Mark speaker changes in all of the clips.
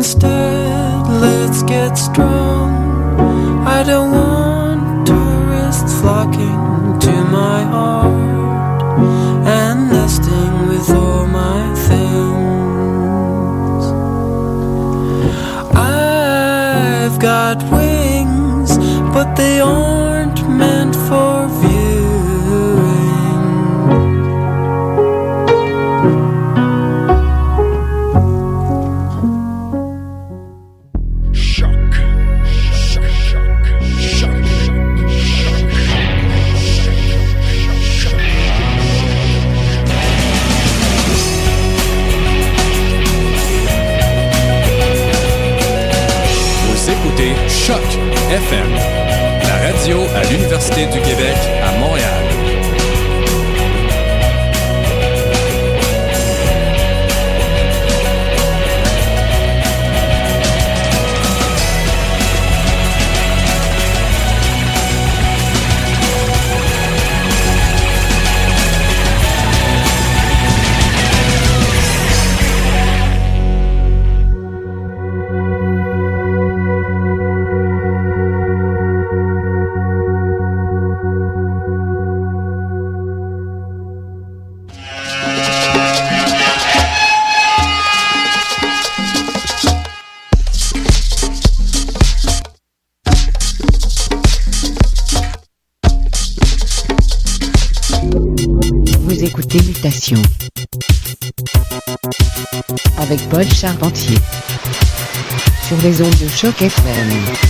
Speaker 1: Instead, let's get strong. I don't want
Speaker 2: les ondes de choc FM.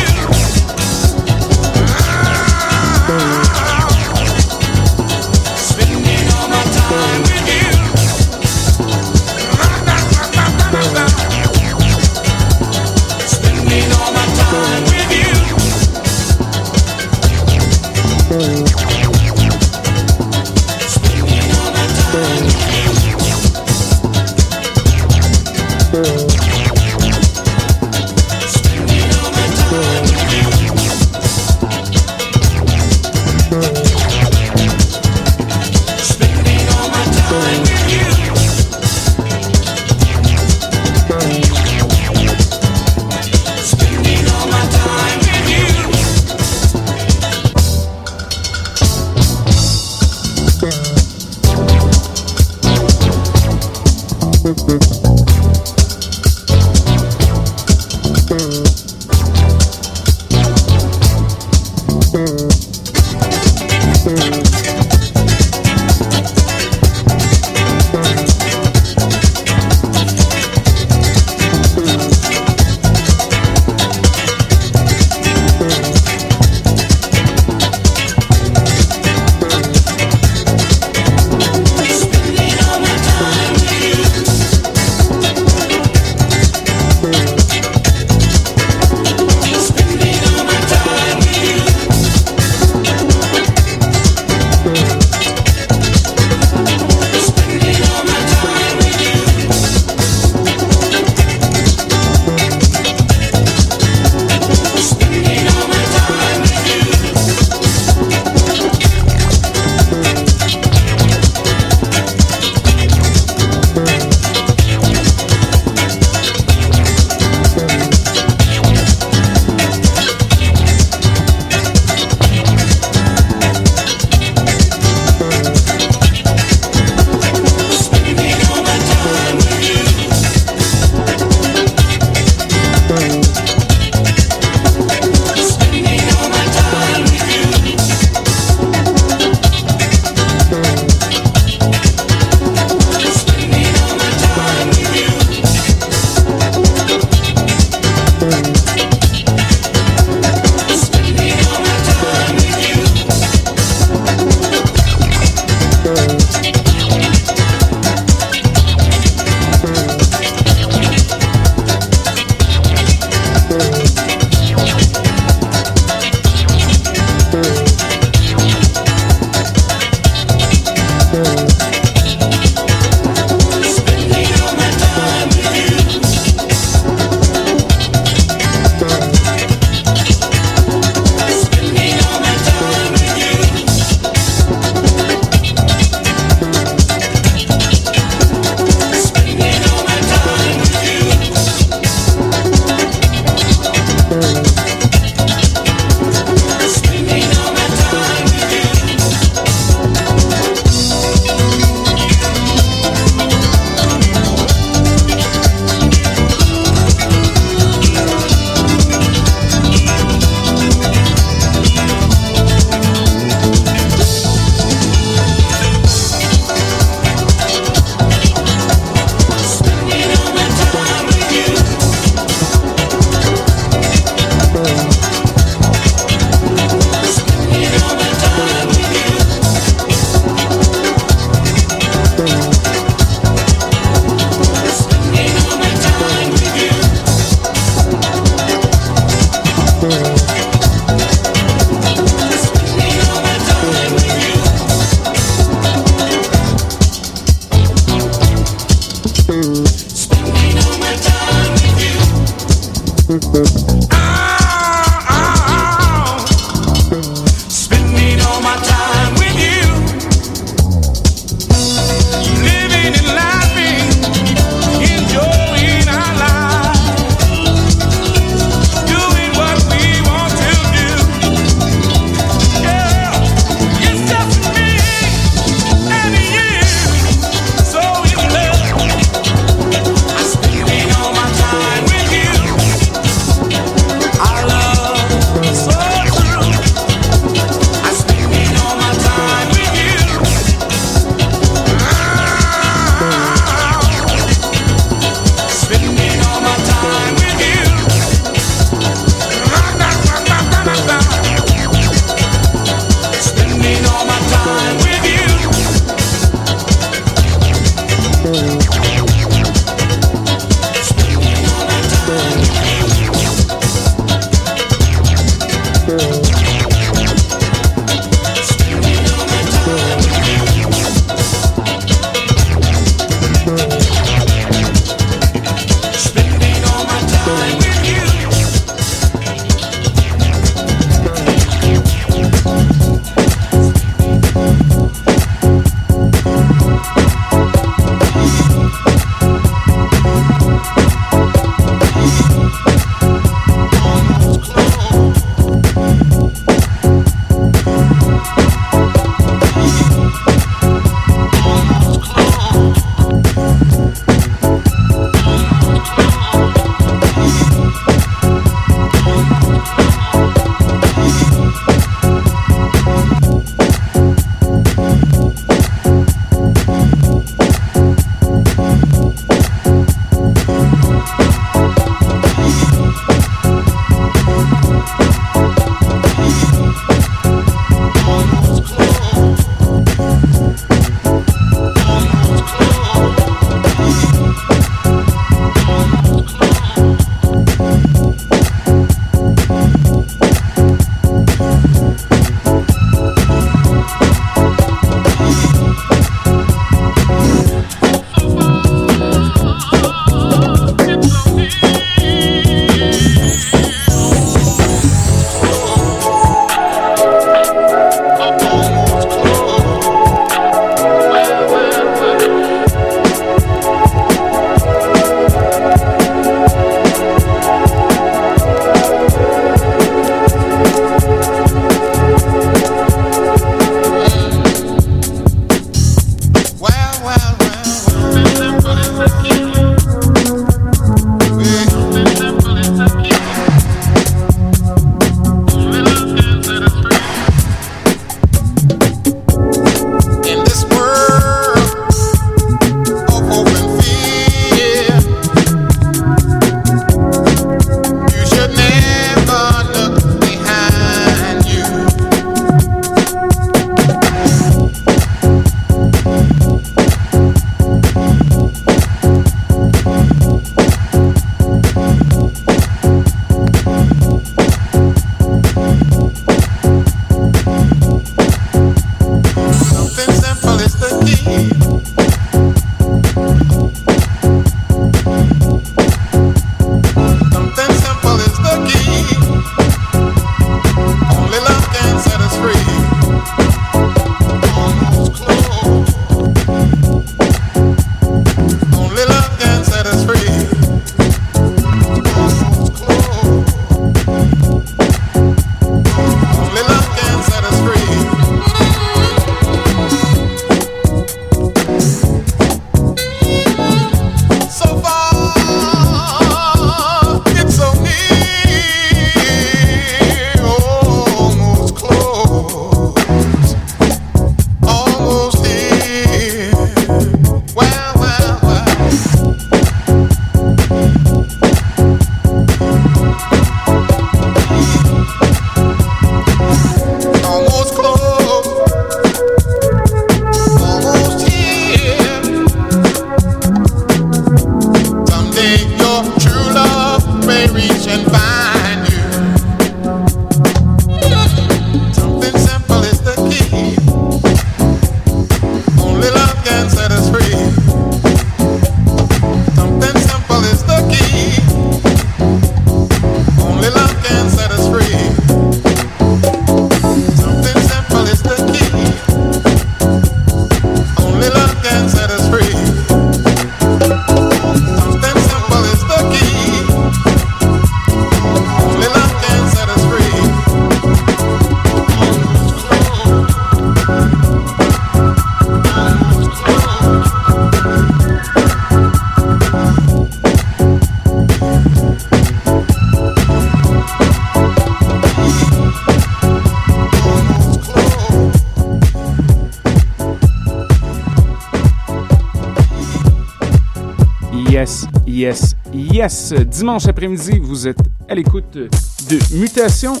Speaker 2: Dimanche après-midi, vous êtes à l'écoute de Mutation.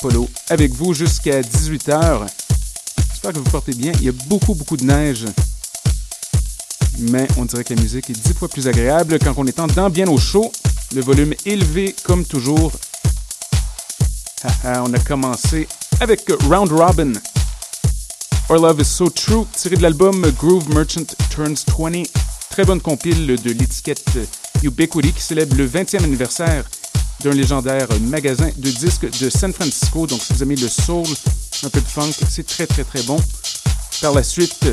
Speaker 2: Polo avec vous jusqu'à 18h. J'espère que vous portez bien. Il y a beaucoup, beaucoup de neige. Mais on dirait que la musique est dix fois plus agréable quand on est en dedans bien au chaud. Le volume élevé comme toujours. on a commencé avec Round Robin. Our Love is So True, tiré de l'album Groove Merchant Turns 20 très bonne compile de l'étiquette Ubiquity qui célèbre le 20e anniversaire d'un légendaire magasin de disques de San Francisco. Donc, si vous aimez le soul, un peu de funk, c'est très, très, très bon. Par la suite,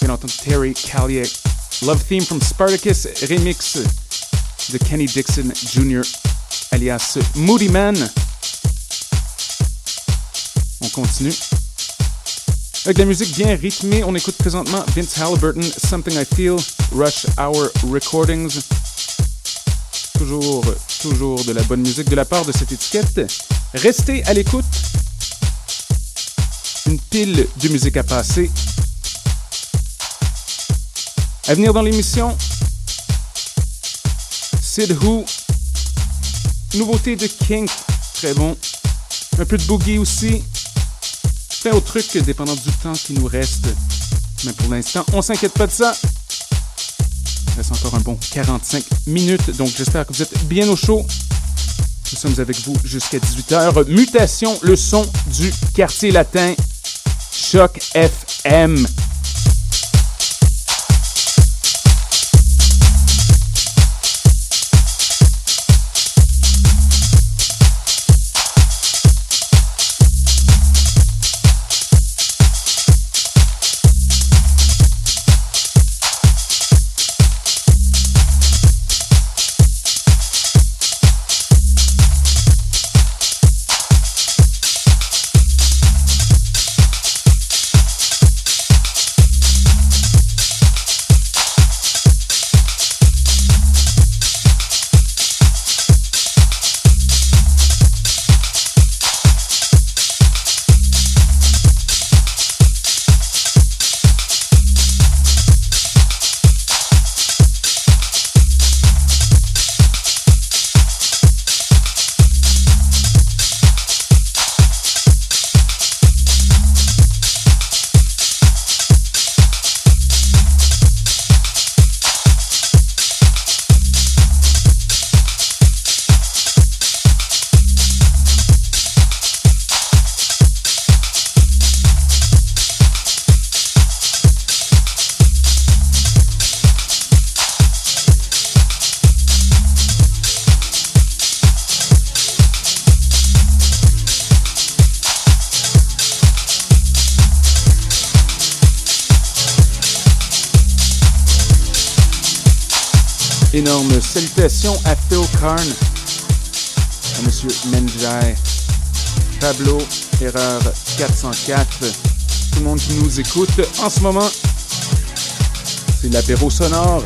Speaker 2: bien entendu, Terry Callier, Love Theme from Spartacus, remix de Kenny Dixon Jr., alias Moody Man. On continue. Avec la musique bien rythmée, on écoute présentement Vince Halliburton, Something I Feel, Rush Hour Recordings. Toujours, toujours de la bonne musique de la part de cette étiquette. Restez à l'écoute. Une pile de musique à passer. À venir dans l'émission, Sid Who, nouveauté de Kink, très bon. Un peu de boogie aussi au truc dépendant du temps qui nous reste. Mais pour l'instant, on s'inquiète pas de ça. Il reste encore un bon 45 minutes, donc j'espère que vous êtes bien au chaud. Nous sommes avec vous jusqu'à 18h. Mutation, le son du quartier latin. Choc FM. Énorme salutations à Phil Karn, à Monsieur Menjai, Pablo, Erreur 404, tout le monde qui nous écoute en ce moment. C'est l'apéro sonore.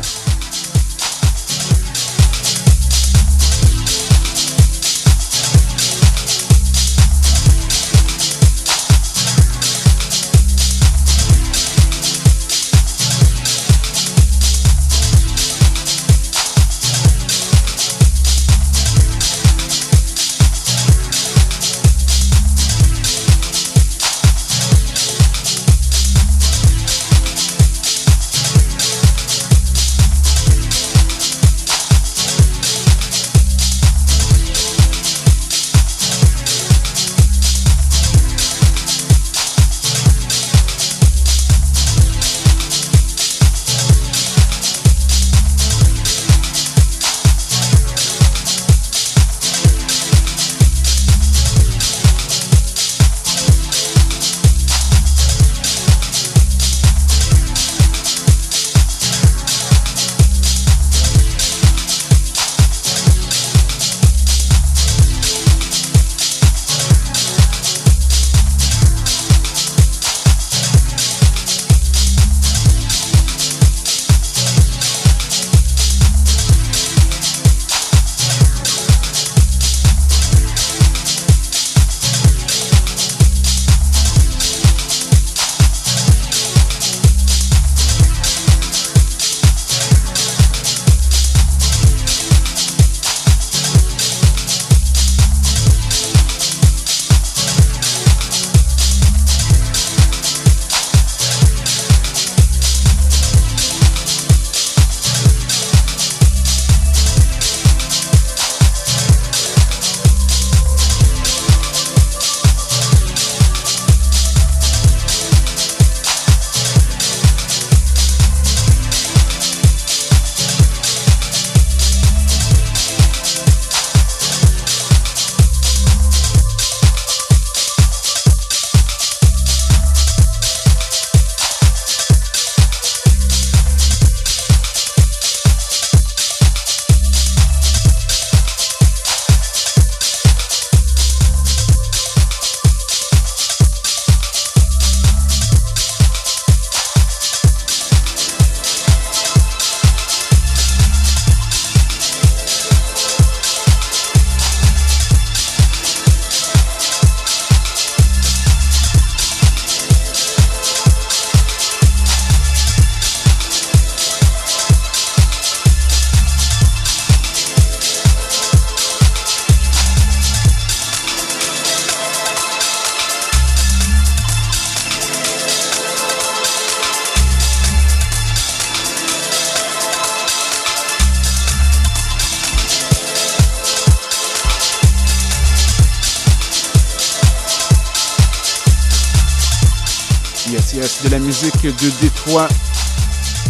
Speaker 3: De Détroit.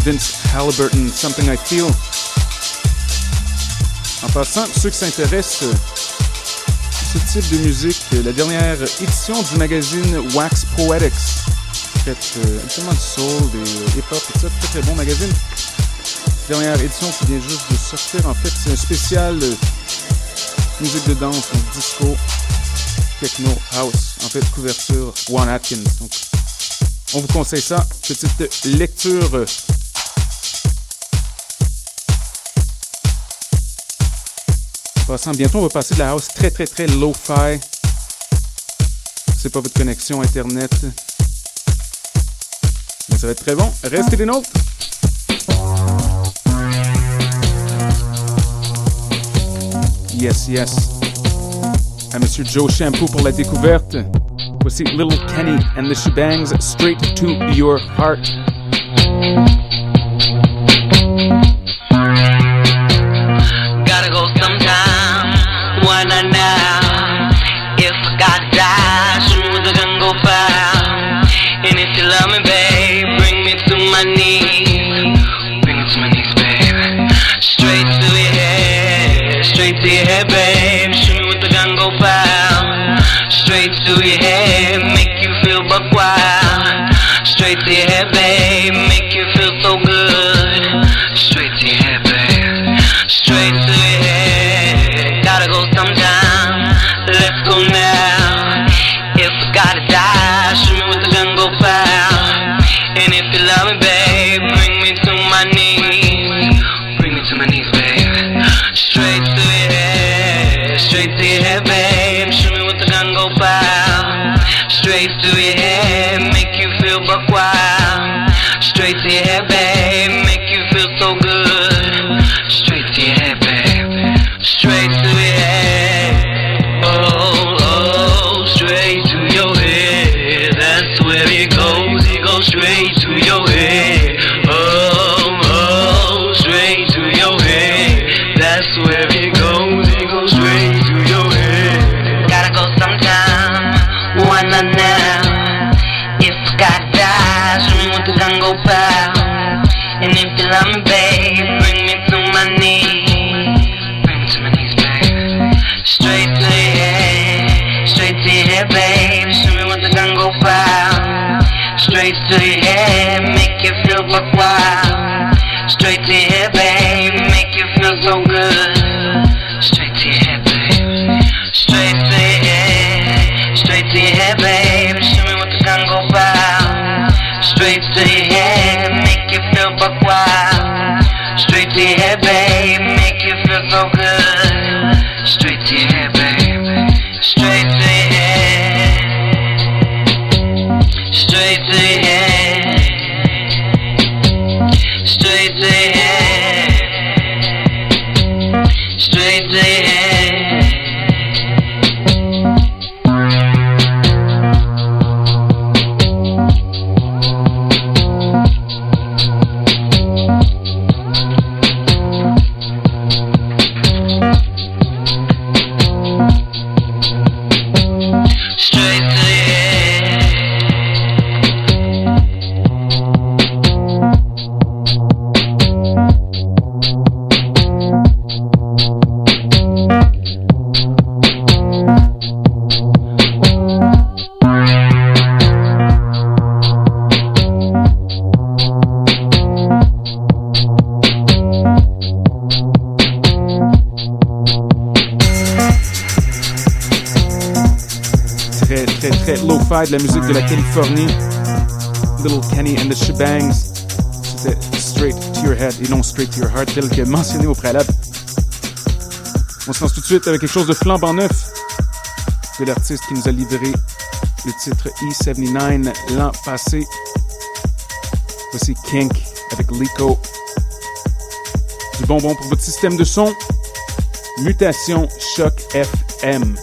Speaker 3: Vince Halliburton, Something I Feel. En passant, ceux qui s'intéressent à ce type de musique, la dernière édition du magazine Wax Poetics, fait euh, absolument du soul, des euh, hip-hop, tout ça, très très bon magazine. Dernière édition qui vient juste de sortir, en fait, c'est un spécial euh, musique de danse, disco, techno, house, en fait, couverture, One Atkins. On vous conseille ça. Petite lecture. Passant, bientôt, on va passer de la house très, très, très low-fi. C'est pas votre connexion Internet. Mais ça va être très bon. Restez des nôtres. Yes, yes. À Monsieur Joe Shampoo pour la découverte. Voici Little Kenny and the Shebangs straight to your heart. Très, très, très low-fi de la musique de la Californie. Little Kenny and the Shebangs. C'était straight to your head et non straight to your heart, tel que mentionné au préalable. On se lance tout de suite avec quelque chose de flambant neuf de l'artiste qui nous a livré le titre E79 l'an passé. Voici Kink avec Lico. Du bonbon pour votre système de son. Mutation Choc FM.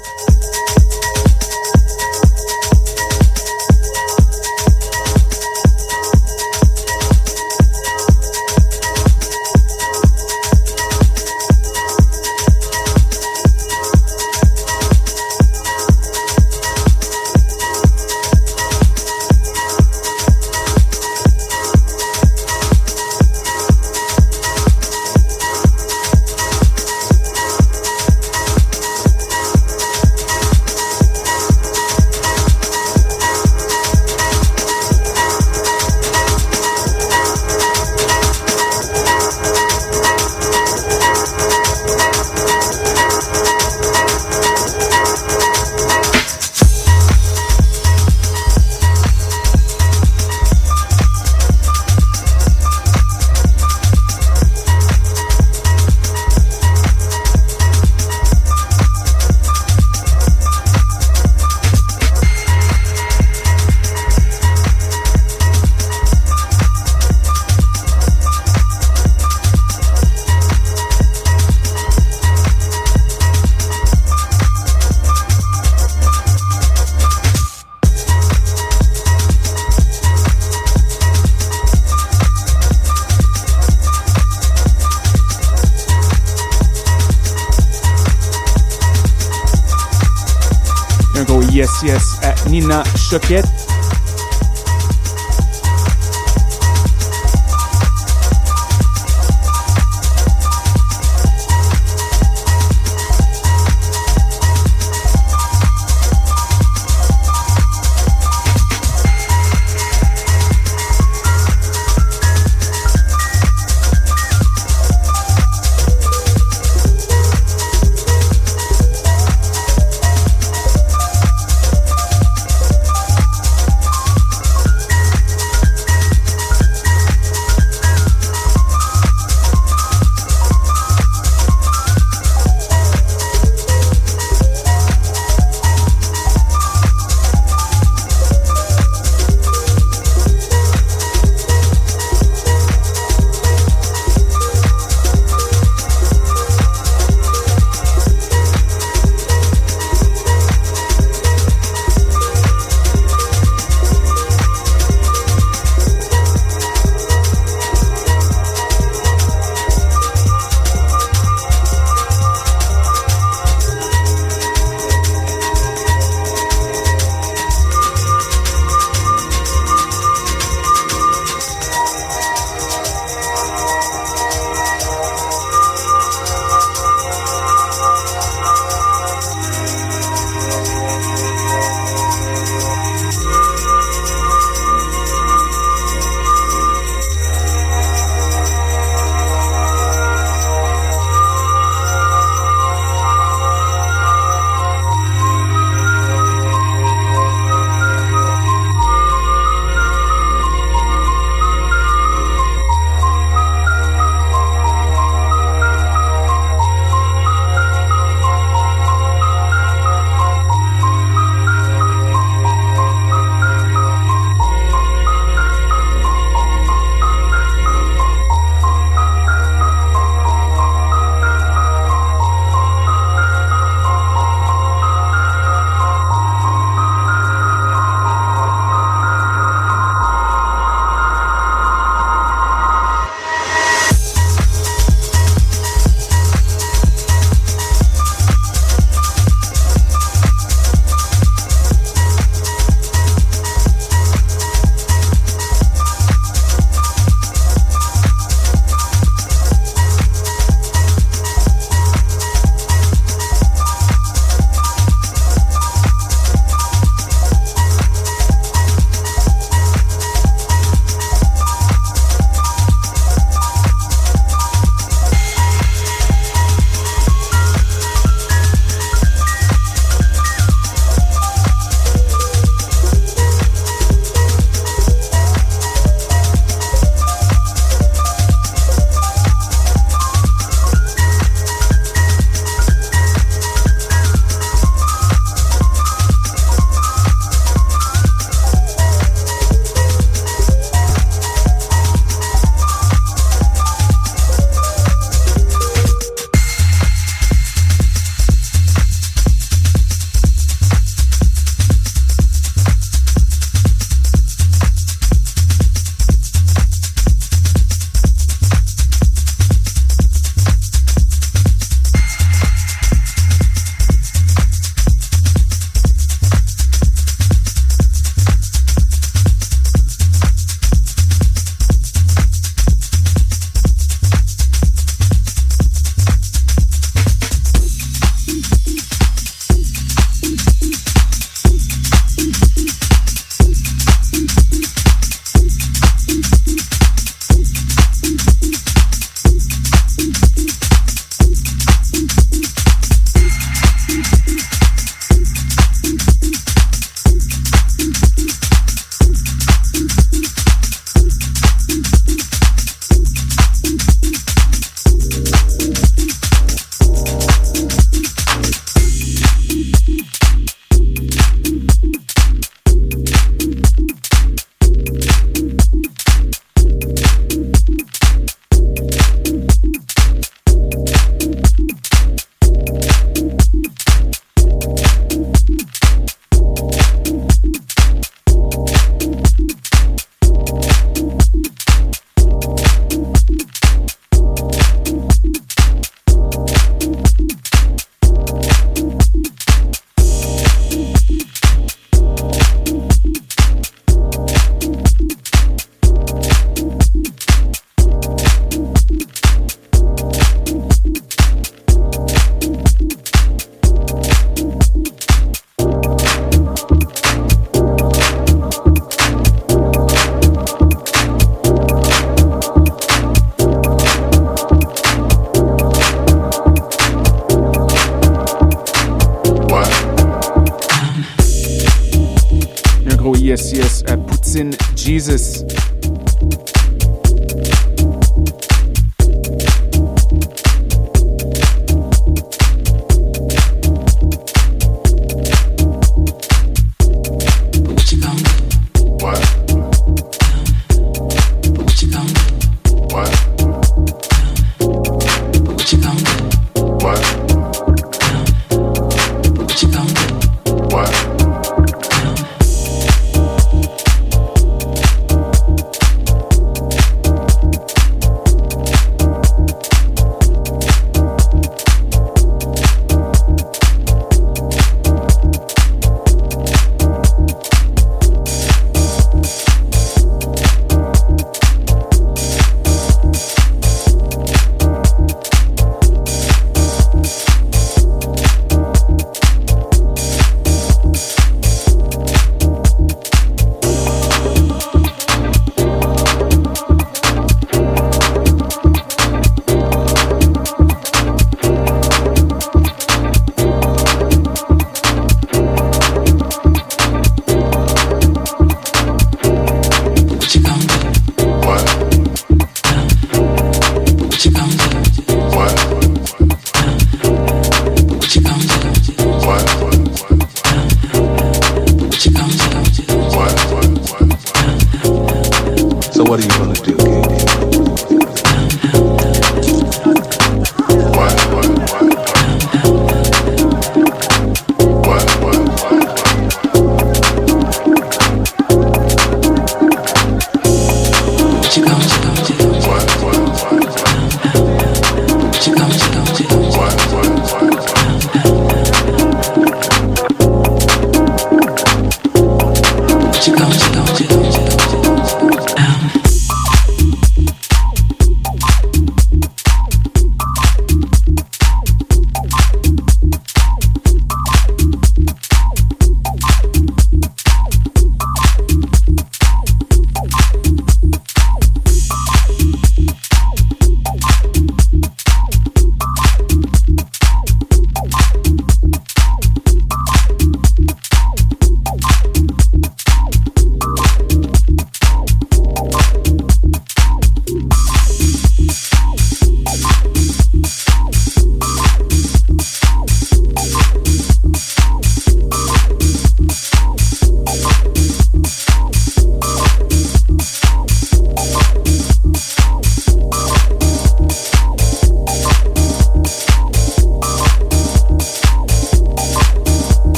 Speaker 2: yes yes à Nina Choquette.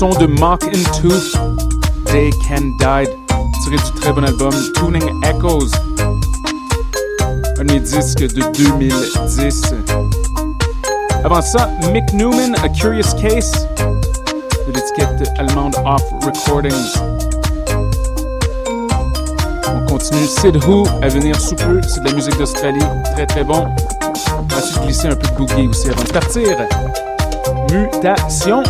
Speaker 2: Son de Mock and Tooth, They Can Die, tiré du très bon album Tuning Echoes, un des disques de 2010. Avant ça, Mick Newman, A Curious Case, de l'étiquette allemande Off Recordings. On continue Sid Who à venir sous peu, c'est de la musique d'Australie, très très bon. On va de glisser un peu de boogie aussi avant de partir. Mutation.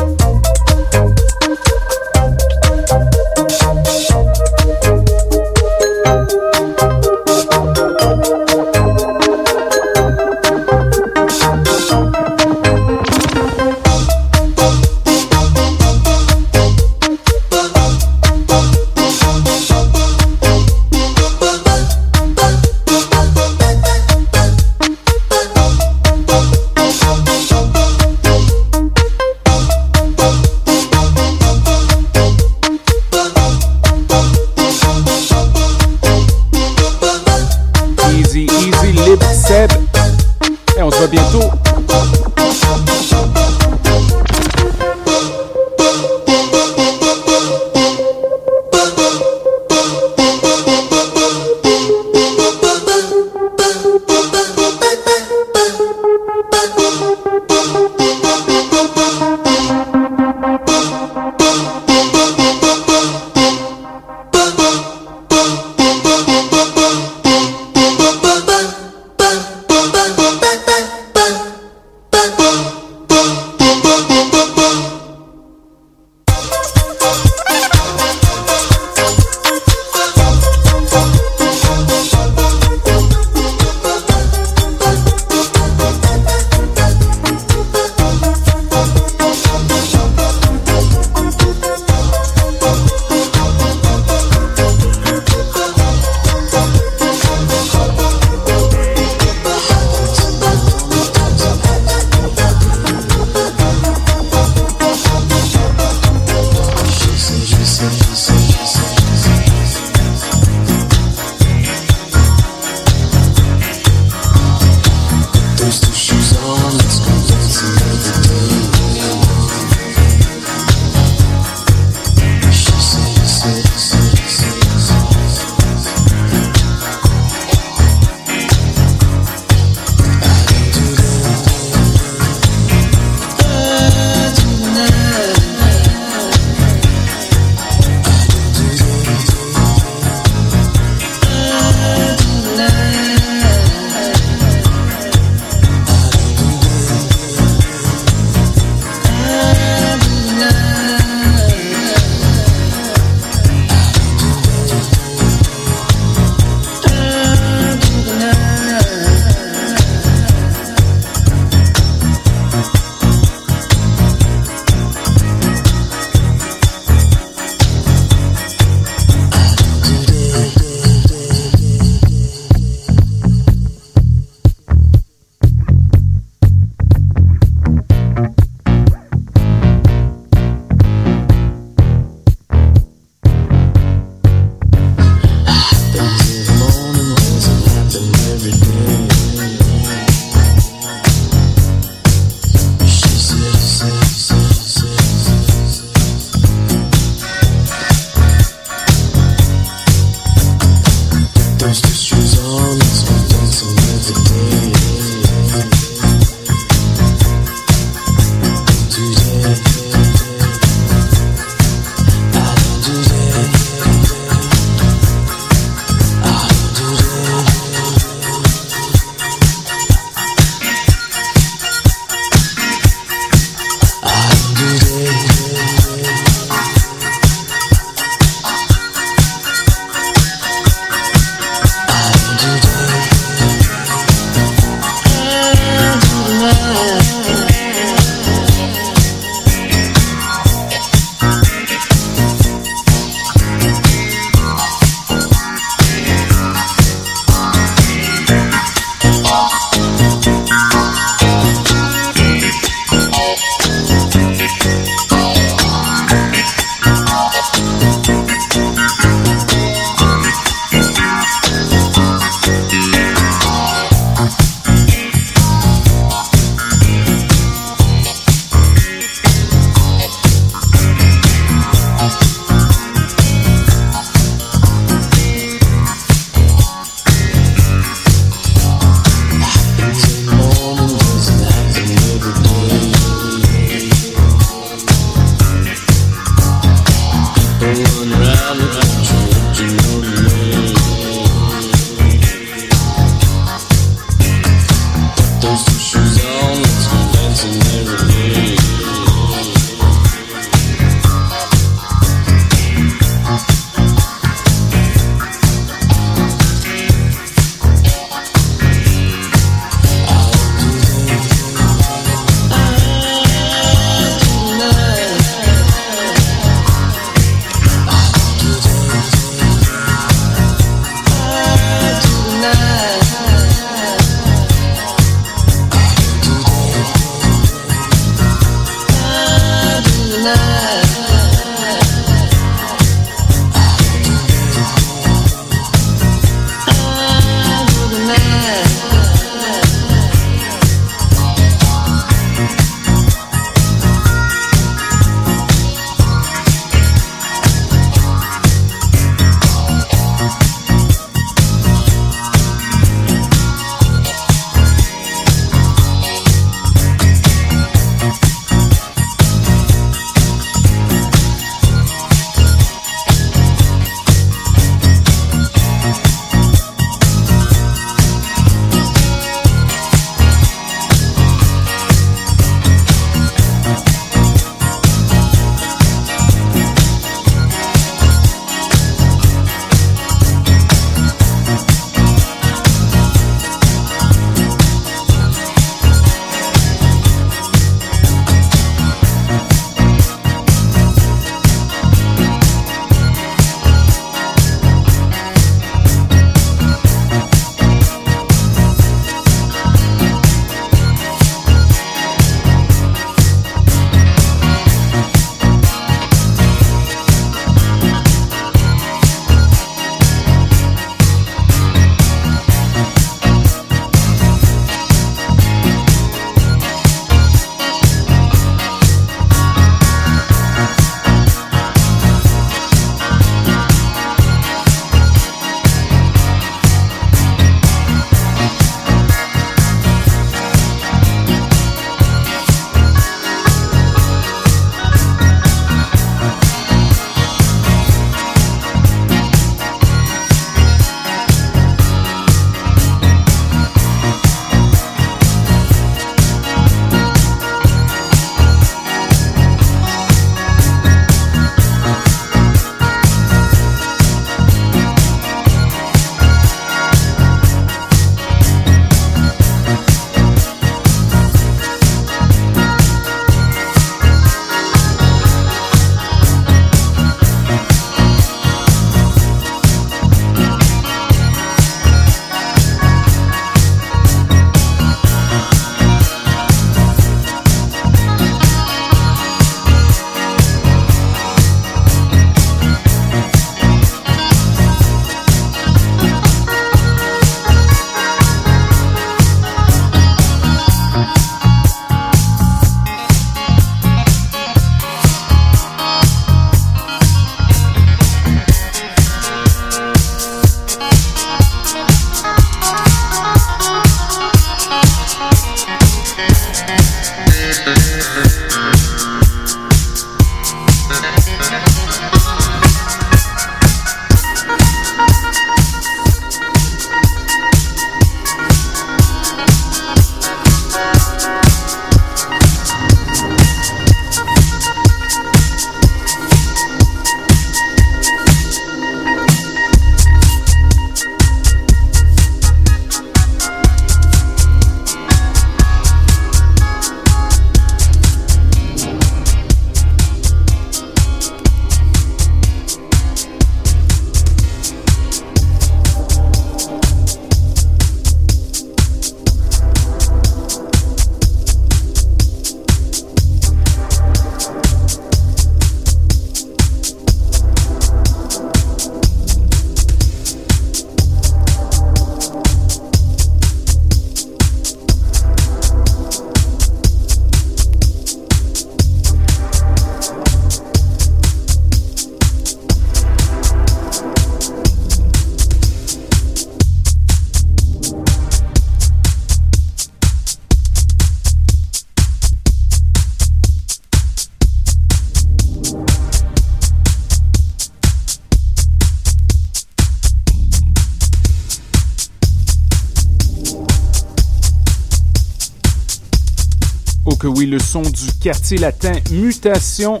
Speaker 2: Son du quartier latin Mutation.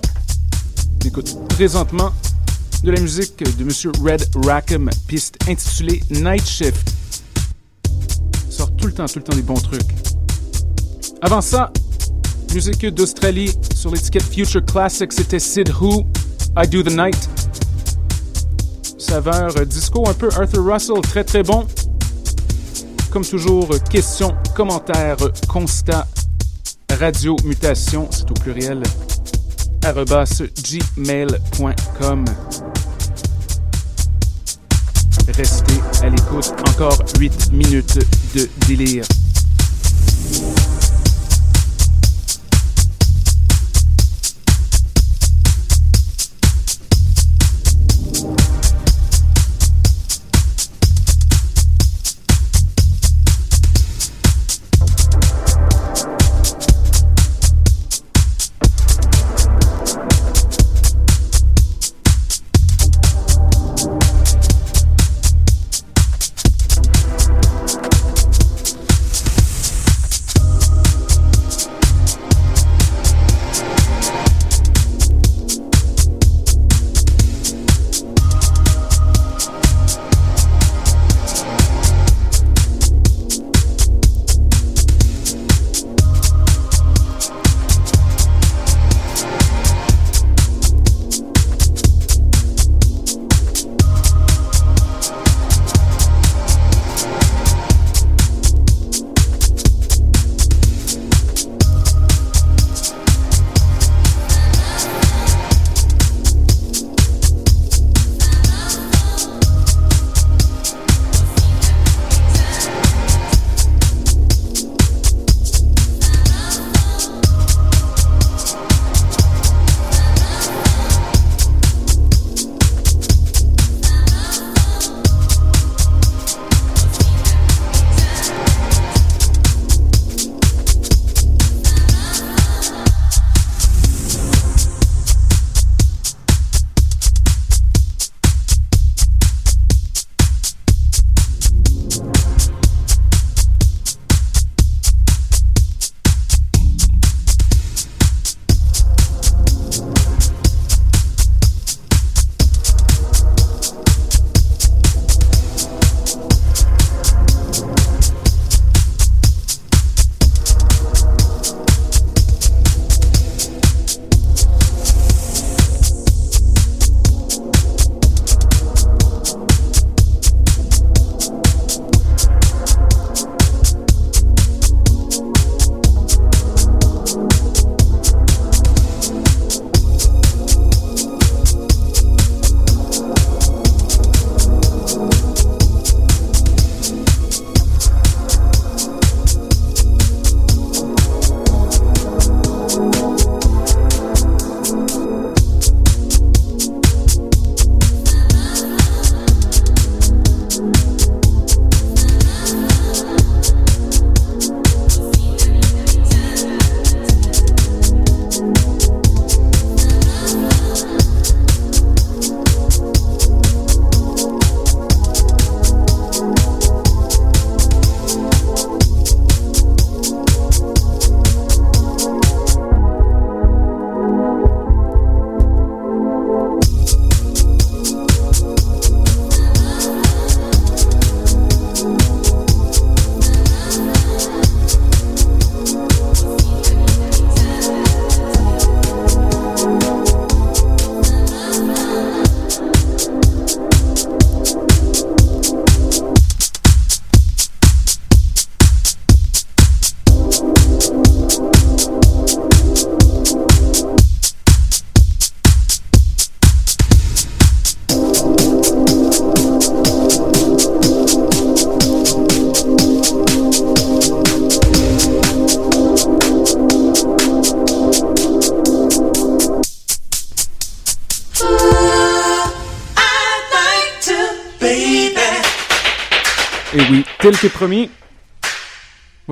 Speaker 2: Écoute, présentement de la musique de Monsieur Red Rackham, piste intitulée Night Shift. sort tout le temps, tout le temps des bons trucs. Avant ça, musique d'Australie sur l'étiquette Future Classic, c'était Sid Who, I Do the Night. Saveur disco un peu Arthur Russell, très très bon. Comme toujours, questions, commentaires, constats Radio Mutation, c'est au pluriel, gmail.com. Restez à l'écoute, encore 8 minutes de délire.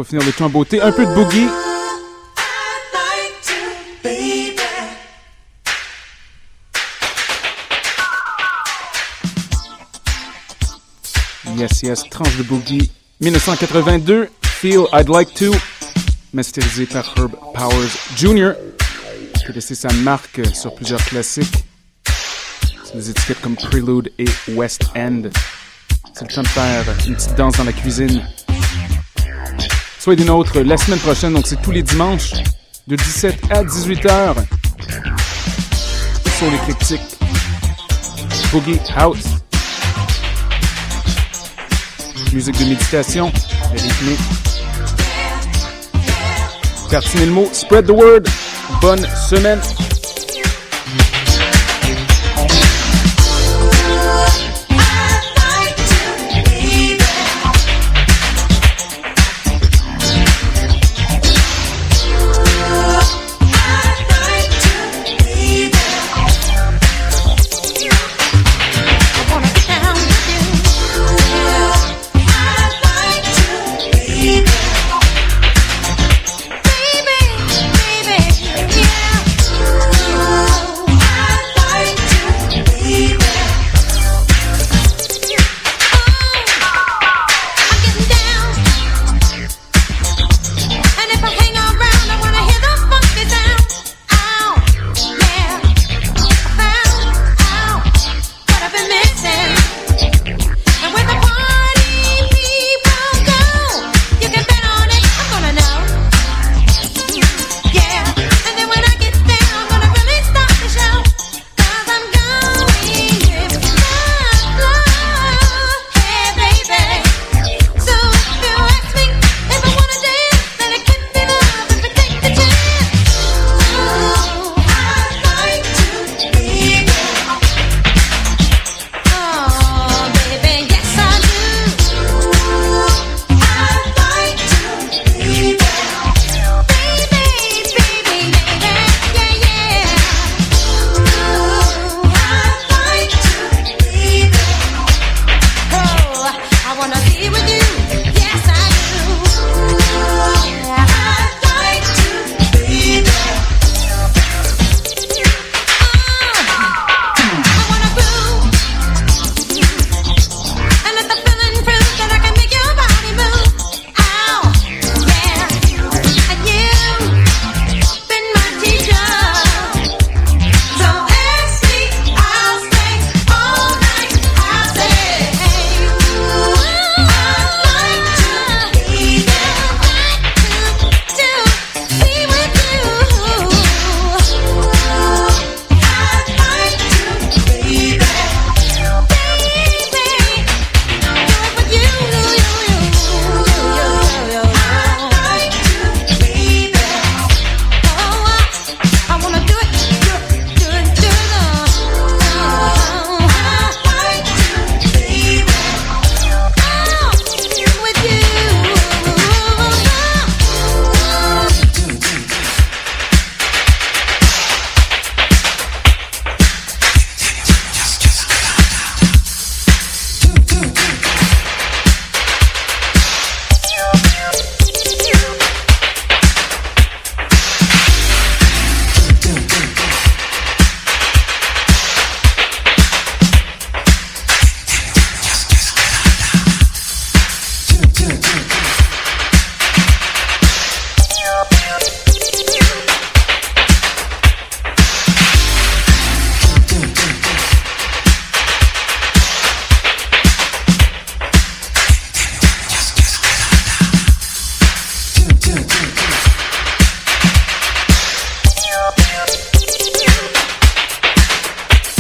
Speaker 2: Finir beauté. Un peu de boogie. Yes, yes, tranche de boogie. 1982, Feel I'd Like To, masterisé par Herb Powers Jr., qui a laissé sa marque sur plusieurs classiques. C'est des étiquettes comme Prelude et West End. C'est le temps de faire une petite danse dans la cuisine. Des nôtres la semaine prochaine, donc c'est tous les dimanches, de 17 à 18 heures. Sur l'éclectique. Boogie House. Musique de méditation, rythmée. Cartinez le mot, spread the word. Bonne semaine.